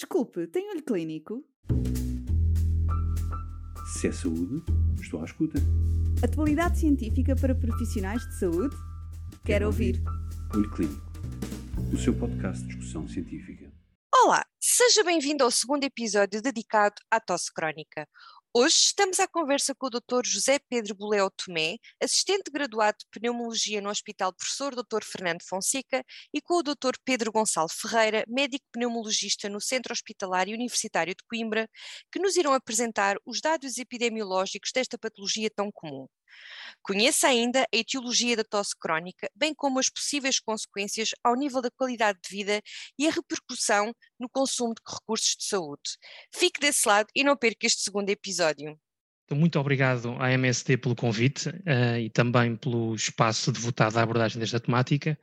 Desculpe, tem olho clínico? Se é saúde, estou à escuta. Atualidade científica para profissionais de saúde? Quero ouvir. Olho Clínico, o seu podcast de discussão científica. Olá, seja bem-vindo ao segundo episódio dedicado à tosse crónica. Hoje estamos à conversa com o Dr. José Pedro Boleo Tomé, assistente graduado de pneumologia no Hospital Professor Dr. Fernando Fonseca, e com o Dr. Pedro Gonçalo Ferreira, médico pneumologista no Centro Hospitalar e Universitário de Coimbra, que nos irão apresentar os dados epidemiológicos desta patologia tão comum. Conheça ainda a etiologia da tosse crónica, bem como as possíveis consequências ao nível da qualidade de vida e a repercussão no consumo de recursos de saúde. Fique desse lado e não perca este segundo episódio. Muito obrigado à MSD pelo convite uh, e também pelo espaço devotado à abordagem desta temática.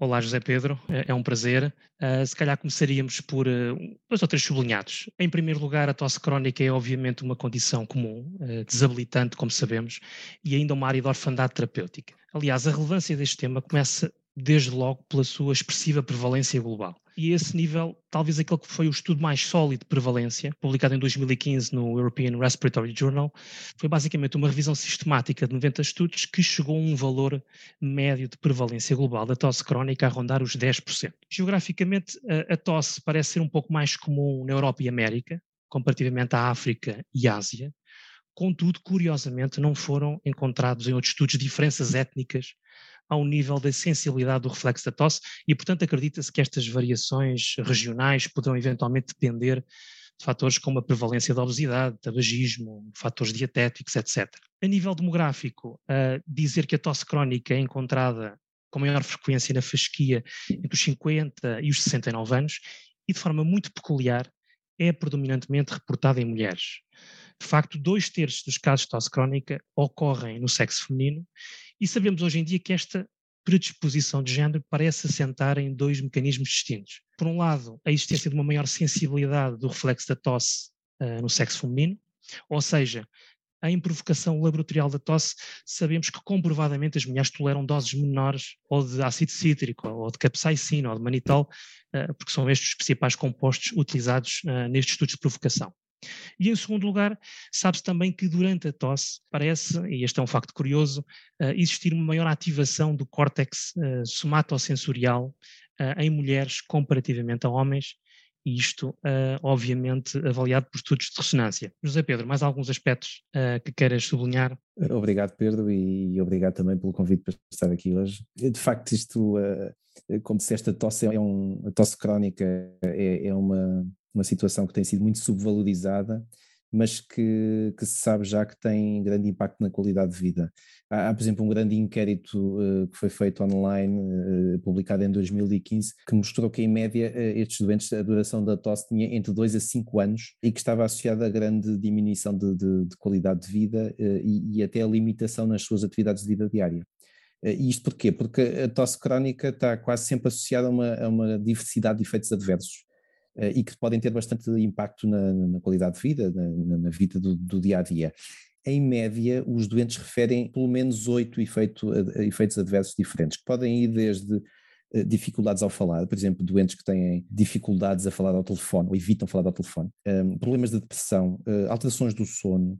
Olá, José Pedro, é, é um prazer. Uh, se calhar começaríamos por uh, dois ou três sublinhados. Em primeiro lugar, a tosse crónica é obviamente uma condição comum, uh, desabilitante, como sabemos, e ainda uma área de orfandade terapêutica. Aliás, a relevância deste tema começa desde logo pela sua expressiva prevalência global. E esse nível, talvez aquele que foi o estudo mais sólido de prevalência, publicado em 2015 no European Respiratory Journal, foi basicamente uma revisão sistemática de 90 estudos que chegou a um valor médio de prevalência global da tosse crónica a rondar os 10%. Geograficamente, a, tosse parece ser um pouco mais comum na Europa e América, comparativamente à África e Ásia, Contudo, curiosamente, não foram encontrados em outros estudos diferenças étnicas ao nível da sensibilidade do reflexo da tosse e, portanto, acredita-se que estas variações regionais poderão eventualmente depender de fatores como a prevalência da obesidade, tabagismo, fatores dietéticos, etc. A nível demográfico, uh, dizer que a tosse crónica é encontrada com maior frequência na fasquia entre os 50 e os 69 anos e, de forma muito peculiar, é predominantemente reportada em mulheres. De facto, dois terços dos casos de tosse crónica ocorrem no sexo feminino e sabemos hoje em dia que esta predisposição de género parece assentar em dois mecanismos distintos. Por um lado, a existência de uma maior sensibilidade do reflexo da tosse uh, no sexo feminino, ou seja, em provocação laboratorial da tosse, sabemos que comprovadamente as mulheres toleram doses menores ou de ácido cítrico, ou de capsaicina, ou de manitol, uh, porque são estes os principais compostos utilizados uh, nestes estudos de provocação. E em segundo lugar, sabe-se também que durante a tosse parece, e este é um facto curioso, uh, existir uma maior ativação do córtex uh, somatosensorial uh, em mulheres comparativamente a homens, e isto, obviamente, avaliado por estudos de ressonância. José Pedro, mais alguns aspectos que queiras sublinhar? Obrigado, Pedro, e obrigado também pelo convite para estar aqui hoje. De facto, isto, como disseste, a tosse é um, a tosse crónica é, é uma uma situação que tem sido muito subvalorizada, mas que, que, se sabe já que tem grande impacto na qualidade de vida. Há, há por exemplo, um grande inquérito uh, que foi feito online, uh, publicado em 2015, que mostrou que, em média, uh, estes doentes, a duração da tosse tinha entre 2 a 5 anos e que estava associada a grande diminuição de, de, de qualidade de vida e, e, até a limitação nas suas atividades de vida diária. E isto porquê? Porque a tosse crónica está quase sempre associada a uma, a uma diversidade de efeitos adversos eh, e que podem ter bastante impacto na, na qualidade de vida, na, na vida do, do, dia a dia. Em média, os doentes referem pelo menos oito efeito, eh, efeitos adversos diferentes, que podem ir desde eh, dificuldades ao falar, por exemplo, doentes que têm dificuldades a falar ao telefone ou evitam falar ao telefone, um, problemas de depressão, alterações do sono,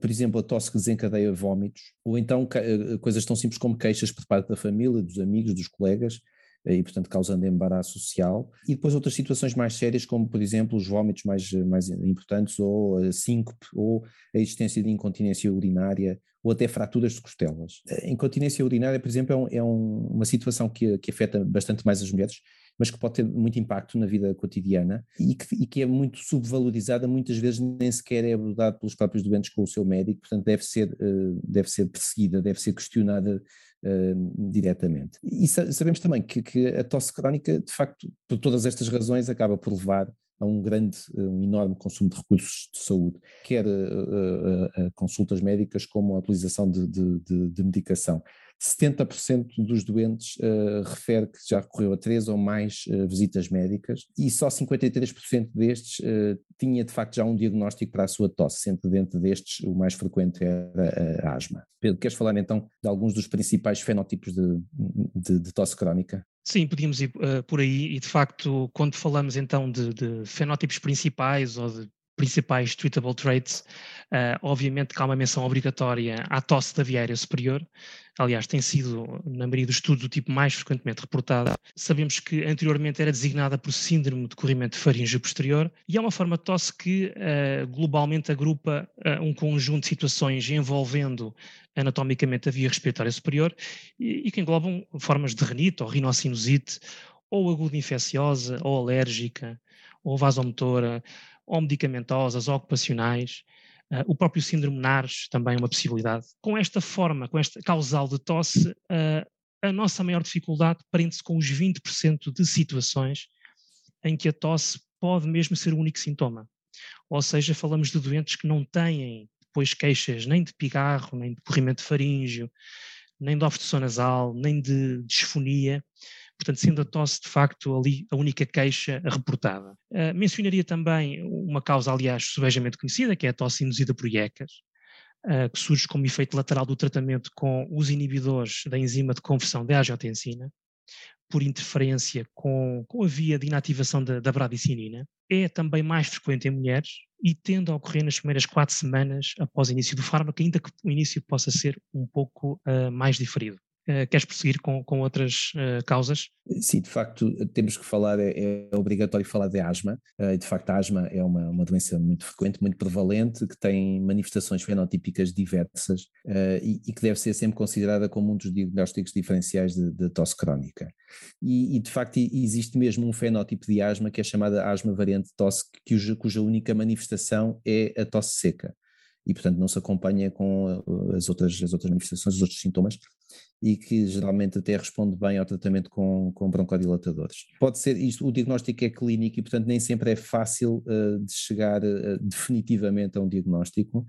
por exemplo, a tosse que desencadeia vômitos, ou então uh, coisas tão simples como queixas por parte da família, dos amigos, dos colegas, eh, e, portanto, causando embaraço social. E depois outras situações mais sérias, como, por exemplo, os vômitos mais, mais importantes, ou a síncope, ou a existência de incontinência urinária, ou até fraturas de costelas. A incontinência urinária, por exemplo, é, um, é um, uma situação que, que afeta bastante mais as mulheres, mas que pode ter muito impacto na vida cotidiana e que, e que, é muito subvalorizada, muitas vezes nem sequer é abordada pelos próprios doentes com o seu médico, portanto deve ser, uh, deve ser perseguida, deve ser questionada uh, diretamente. E sabemos também que, que, a tosse crónica, de facto, por todas estas razões, acaba por levar a um grande, um enorme consumo de recursos de saúde, quer uh, consultas médicas como a utilização de, de, de, de medicação. 70% dos doentes uh, refere que já recorreu a três ou mais uh, visitas médicas e só 53% destes uh, tinha de facto já um diagnóstico para a sua tosse, sendo dentro destes o mais frequente era a asma. Pedro, queres falar então de alguns dos principais fenótipos de, de, de tosse crónica? Sim, podíamos ir uh, por aí e de facto quando falamos então de, de fenótipos principais ou de principais treatable traits, uh, obviamente que há uma menção obrigatória à tosse da via aérea superior, aliás tem sido, na maioria dos estudos, o tipo mais frequentemente reportado. Sabemos que anteriormente era designada por síndrome de corrimento faríngeo posterior e é uma forma de tosse que uh, globalmente agrupa uh, um conjunto de situações envolvendo anatomicamente a via respiratória superior e, e que englobam formas de renite ou rinocinusite ou aguda infecciosa ou alérgica ou vasomotora ou medicamentosas, ou ocupacionais. Uh, o próprio síndrome NARS também é uma possibilidade. Com esta forma, com esta causal de tosse, uh, a nossa maior dificuldade prende-se com os 20% de situações em que a tosse pode mesmo ser o único sintoma. Ou seja, falamos de doentes que não têm depois queixas nem de pigarro, nem de corrimento faríngeo, nem de obstrução nasal, nem de disfonia, portanto, sendo a tosse de facto ali a única queixa reportada. Uh, mencionaria também uma causa, aliás, subejamente conhecida, que é a tosse induzida por IECAS, uh, que surge como efeito lateral do tratamento com os inibidores da enzima de conversão de angiotensina, por interferência com, com a via de inativação da, da bradicinina. É também mais frequente em mulheres e tende a ocorrer nas primeiras quatro semanas após o início do fármaco, ainda que o início possa ser um pouco uh, mais diferido. Uh, queres prosseguir com, com outras uh, causas? Sim, de facto, temos que falar, é, é obrigatório falar de asma. Uh, de facto, a asma é uma, uma doença muito frequente, muito prevalente, que tem manifestações fenotípicas diversas e, e, que deve ser sempre considerada como um dos diagnósticos diferenciais de, de tosse crónica. E, e, de facto, existe mesmo um fenótipo de asma que é chamada asma variante tosse, cuja, cuja única manifestação é a tosse seca e, portanto, não se acompanha com as outras, as outras manifestações, os outros sintomas, e que geralmente até responde bem ao tratamento com, com broncodilatadores. Pode ser, isto, o diagnóstico é clínico e, portanto, nem sempre é fácil uh, de chegar uh, definitivamente a um diagnóstico.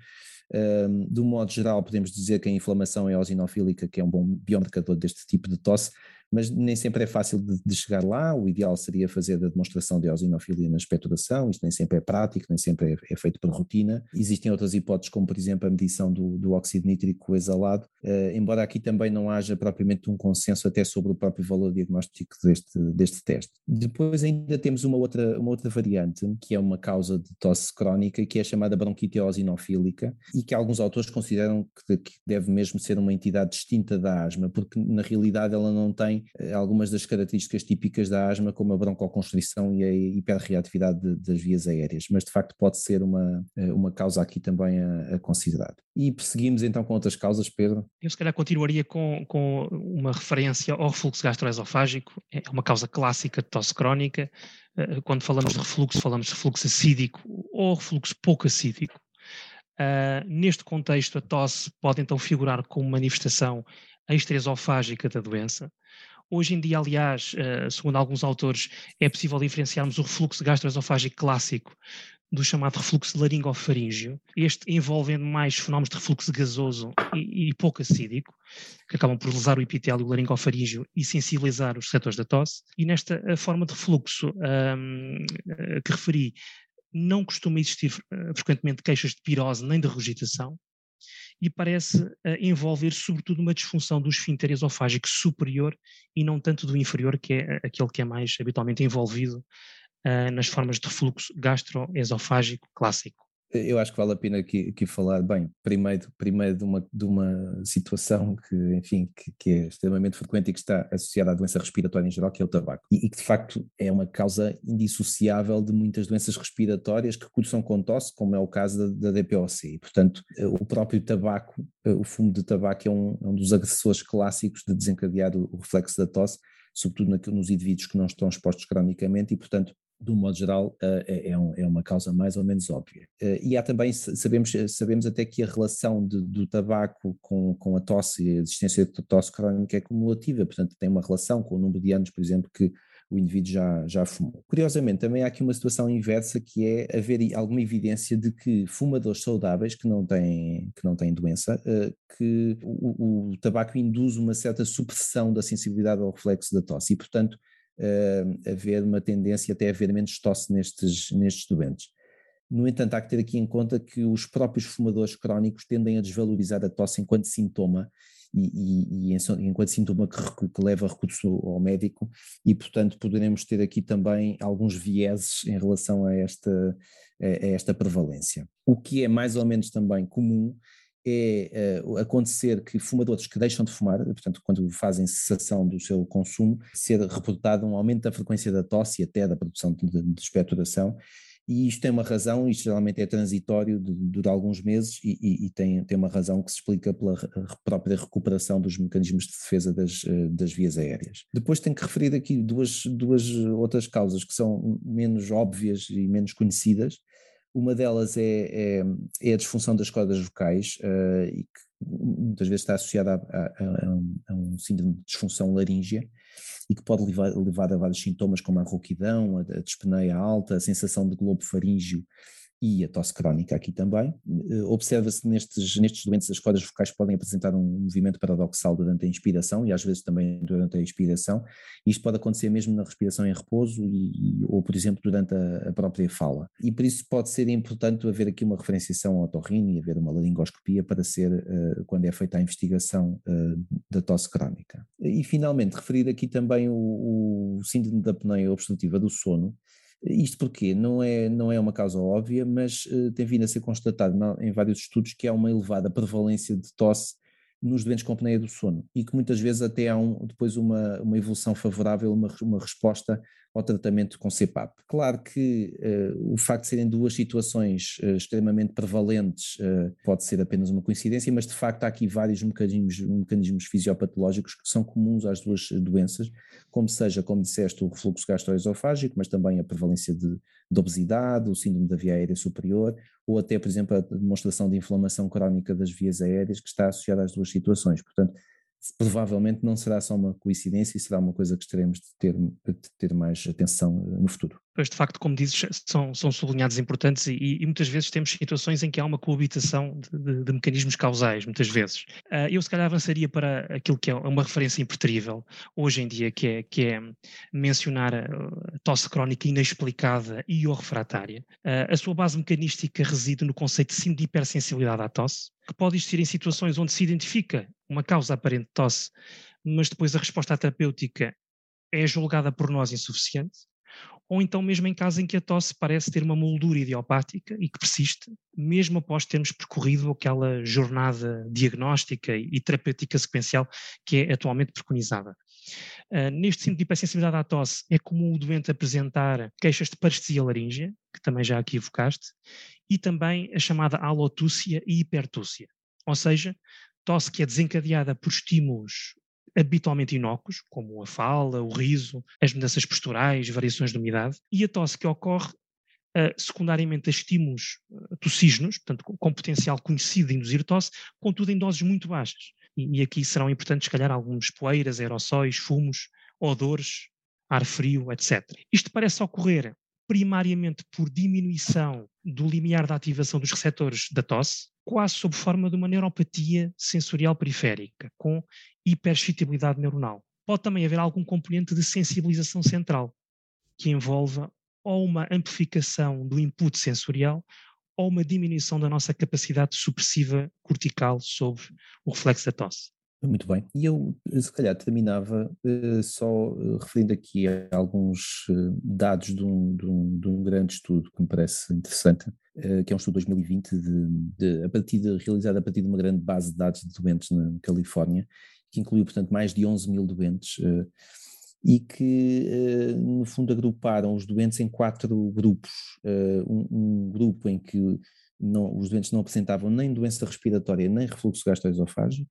Um modo geral, podemos dizer que a inflamação é eosinofílica, que é um bom biomarcador deste tipo de tosse, mas nem sempre é fácil de, de, chegar lá. O ideal seria fazer a demonstração de eosinofilia na expectoração, isto nem sempre é prático, nem sempre é, é, feito por rotina. Existem outras hipóteses, como por exemplo a medição do, do óxido nítrico exalado, uh, embora aqui também não haja propriamente um consenso até sobre o próprio valor diagnóstico deste, deste teste. Depois ainda temos uma outra, uma outra variante, que é uma causa de tosse crónica, que é chamada bronquite eosinofílica, e que alguns autores consideram que, que deve mesmo ser uma entidade distinta da asma, porque na realidade ela não tem eh, algumas das características típicas da asma, como a broncoconstrição e a hiperreatividade de, das vias aéreas, mas de facto pode ser uma, eh, uma causa aqui também a, a considerar. E perseguimos então com outras causas, Pedro? Eu se calhar continuaria com, com uma referência ao refluxo gastroesofágico, é uma causa clássica de tosse crónica. Eh, quando falamos de refluxo, falamos de refluxo acídico ou refluxo pouco acídico. Uh, neste contexto, a tosse pode então figurar como manifestação extraesofágica da doença, Hoje em dia, aliás, eh, segundo alguns autores, é possível diferenciarmos o refluxo gastroesofágico clássico do chamado refluxo laringofaríngeo, este envolvendo mais fenómenos de refluxo gasoso e, e pouco acídico, que acabam por lesar o epitélio laringofaríngeo e sensibilizar os receptores da tosse. E nesta eh, forma de refluxo um, eh, que referi, não costuma existir uh, frequentemente queixas de pirose nem de regurgitação, e parece uh, envolver sobretudo uma disfunção do esfíncter esofágico superior e não tanto do inferior, que é eh, aquele que é mais habitualmente envolvido uh, nas formas de refluxo gastroesofágico clássico. Eu acho que vale a pena aqui, aqui falar, bem, primeiro, primeiro de, uma, de uma situação que, enfim, que, que, é extremamente frequente e que está associada à doença respiratória em geral, que é o tabaco. E, e, que de facto é uma causa indissociável de muitas doenças respiratórias que cursam com tosse, como é o caso da, da DPOC. E, portanto, o próprio tabaco, o fumo de tabaco é um, é um dos agressores clássicos de desencadear o, o reflexo da tosse, sobretudo nos indivíduos que não estão expostos cronicamente e, portanto, de um modo geral, uh, é, é, uma causa mais ou menos óbvia. Uh, e há também, sabemos, sabemos até que a relação de, do tabaco com, com a tosse a existência de tosse crónica é cumulativa, portanto tem uma relação com o número de anos, por exemplo, que o indivíduo já, já fumou. Curiosamente, também há aqui uma situação inversa que é haver alguma evidência de que fumadores saudáveis que não têm, que não têm doença, que o, o, tabaco induz uma certa supressão da sensibilidade ao reflexo da tosse e, portanto, uh, haver uma tendência até a haver menos tosse nestes, nestes doentes. No entanto, há que ter aqui em conta que os próprios fumadores crónicos tendem a desvalorizar a tosse enquanto sintoma e, e, e enquanto sintoma que, que, leva recurso ao médico, e portanto poderemos ter aqui também alguns vieses em relação a esta, a esta prevalência. O que é mais ou menos também comum é uh, acontecer que fumadores que deixam de fumar, portanto, quando fazem cessação do seu consumo, ser reportado um aumento da frequência da tosse e até da produção de, de, expectoração, e isto tem uma razão, isto geralmente é transitório, dura alguns meses e, e, e, tem, tem uma razão que se explica pela própria recuperação dos mecanismos de defesa das, eh, das vias aéreas. Depois tenho que referir aqui duas, duas outras causas que são menos óbvias e menos conhecidas. Uma delas é, é, é a disfunção das cordas vocais uh, e que muitas vezes está associada a, a, a, a um síndrome de disfunção laríngea e que pode levar, levar a vários sintomas como a rouquidão, a, a dispneia alta, a sensação de globo faríngeo e a tosse crónica aqui também. Eh, observa-se nestes, nestes doentes as cordas vocais podem apresentar um movimento paradoxal durante a inspiração e às vezes também durante a expiração. Isto pode acontecer mesmo na respiração em repouso e, ou, por exemplo, durante a, a, própria fala. E por isso pode ser importante haver aqui uma referenciação ao otorrino e haver uma laringoscopia para ser, uh, quando é feita a investigação uh, da tosse crónica. E finalmente, referir aqui também o, o síndrome da apneia obstrutiva do sono, isto porque não é, não é uma causa óbvia, mas uh, tem vindo a ser constatado em vários estudos que há uma elevada prevalência de tosse nos doentes com apneia do sono e que muitas vezes até há um, depois uma, uma evolução favorável, uma, uma resposta ao tratamento com CPAP. Claro que uh, o facto de serem duas situações uh, extremamente prevalentes uh, pode ser apenas uma coincidência, mas de facto há aqui vários mecanismos, mecanismos fisiopatológicos que são comuns às duas doenças, como seja, como disseste, o refluxo gastroesofágico, mas também a prevalência de, de obesidade, o síndrome da via aérea superior, ou até, por exemplo, a demonstração de inflamação crónica das vias aéreas que está associada às duas situações. Portanto, provavelmente não será só uma coincidência e será uma coisa que teremos de ter, de ter mais atenção eh, no futuro. Pois, de facto, como dizes, são, são sublinhados importantes e, e, muitas vezes temos situações em que há uma coabitação de, de, de mecanismos causais, muitas vezes. Uh, eu se calhar avançaria para aquilo que é uma referência impertrível hoje em dia, que é, que é mencionar a, tosse crónica inexplicada e ou refratária. Uh, a sua base mecanística reside no conceito de hipersensibilidade à tosse, que pode existir em situações onde se identifica uma causa aparente de tosse, mas depois a resposta terapêutica é julgada por nós insuficiente, ou então mesmo em casos em que a tosse parece ter uma moldura idiopática e que persiste, mesmo após termos percorrido aquela jornada diagnóstica e terapêutica sequencial que é atualmente preconizada. Uh, neste síndrome de hipersensibilidade à tosse, é comum o doente apresentar queixas de parestesia laríngea, que também já aqui evocaste, e também a chamada alotúcia e hipertúcia, ou seja, tosse que é desencadeada por estímulos habitualmente inócuos, como a fala, o riso, as mudanças posturais, variações de umidade, e a tosse que ocorre uh, secundariamente a estímulos uh, tossígenos, portanto, com, com, potencial conhecido de induzir tosse, contudo em doses muito baixas. E, e aqui serão importantes, se calhar, alguns poeiras, aerossóis, fumos, odores, ar frio, etc. Isto parece ocorrer primariamente por diminuição do limiar da ativação dos receptores da tosse, quase sob forma de uma neuropatia sensorial periférica, com hiperexcitabilidade neuronal. Pode também haver algum componente de sensibilização central, que envolva ou uma amplificação do input sensorial ou uma diminuição da nossa capacidade supressiva cortical sobre o reflexo da tosse. Muito bem. E eu, se calhar, terminava uh, só uh, referindo aqui a alguns uh, dados de um, de, um, de um, grande estudo que me parece interessante, que é um estudo de 2020 de, a partir realizado a partir de uma grande base de dados de doentes na Califórnia, que incluiu, portanto, mais de 11 mil doentes e que, no fundo, agruparam os doentes em quatro grupos. Um, um grupo em que não, os doentes não apresentavam nem doença respiratória nem refluxo gastroesofágico,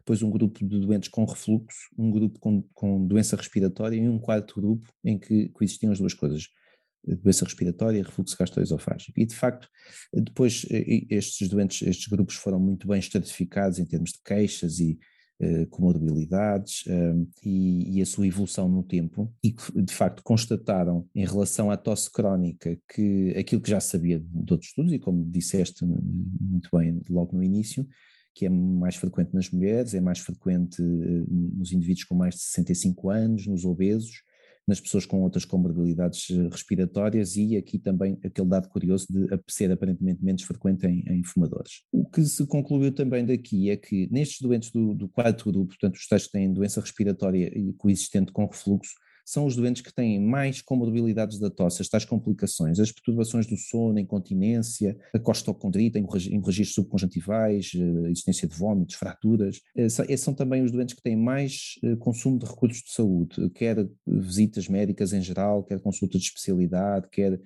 depois um grupo de doentes com refluxo, um grupo com, com doença respiratória e um quarto grupo em que coexistiam as duas coisas, doença respiratória e refluxo gastroesofágico. E de facto, depois estes doentes, estes grupos foram muito bem estratificados em termos de queixas e comorbilidades uh, e, e, a sua evolução no tempo e de facto constataram em relação à tosse crónica que aquilo que já sabia de outros estudos e como disseste muito bem logo no início, que é mais frequente nas mulheres, é mais frequente nos indivíduos com mais de 65 anos, nos obesos, nas pessoas com outras comorbilidades eh, respiratórias e aqui também aquele dado curioso de ser aparentemente menos frequente em, em fumadores. O que se concluiu também daqui é que nestes doentes do, do quarto grupo, portanto os tais que têm doença respiratória coexistente com refluxo, são os doentes que têm mais comorbilidades da tosse, as tais complicações, as perturbações do sono, a incontinência, a costocondrita, hemorragias subconjuntivais, eh, existência de vômitos, fraturas. Esses eh, são também os doentes que têm mais eh, consumo de recursos de saúde, quer visitas médicas em geral, quer consultas de especialidade, quer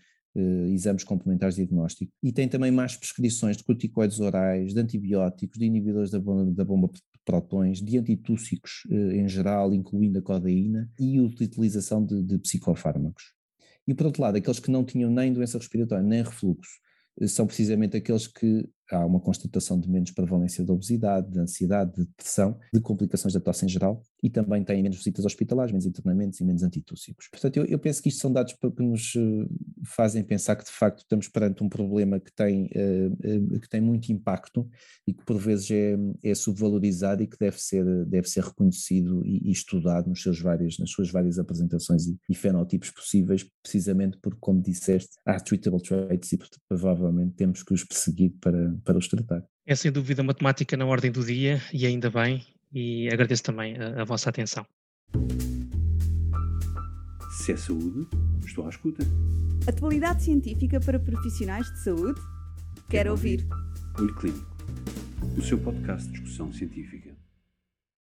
exames complementares de diagnóstico. E tem também mais prescrições de corticoides orais, de antibióticos, de inibidores da bomba, da bomba protões, de antitússicos eh, em geral, incluindo a codeína, e utilização de, de psicofármacos. E por outro lado, aqueles que não tinham nem doença respiratória, nem refluxo, eh, são precisamente aqueles que há uma constatação de menos prevalência de obesidade, de ansiedade, de depressão, de complicações da tosse em geral e também têm menos visitas hospitalares, menos internamentos e menos antitússicos. Portanto, eu, eu, penso que isto são dados que nos eh, fazem pensar que de facto estamos perante um problema que tem, uh, uh, que tem muito impacto e que por vezes é, é subvalorizado e que deve ser, deve ser reconhecido e, e estudado nos seus vários, nas suas várias apresentações e, e, fenotipos possíveis, precisamente porque, como disseste, há treatable traits e provavelmente temos que os perseguir para, para os tratar. É sem dúvida matemática na ordem do dia e ainda bem, e agradeço também a, a vossa atenção. Se é saúde, estou à escuta. Atualidade científica para profissionais de saúde? Quero, Quero ouvir. ouvir. Olho Clínico, o seu podcast de discussão científica.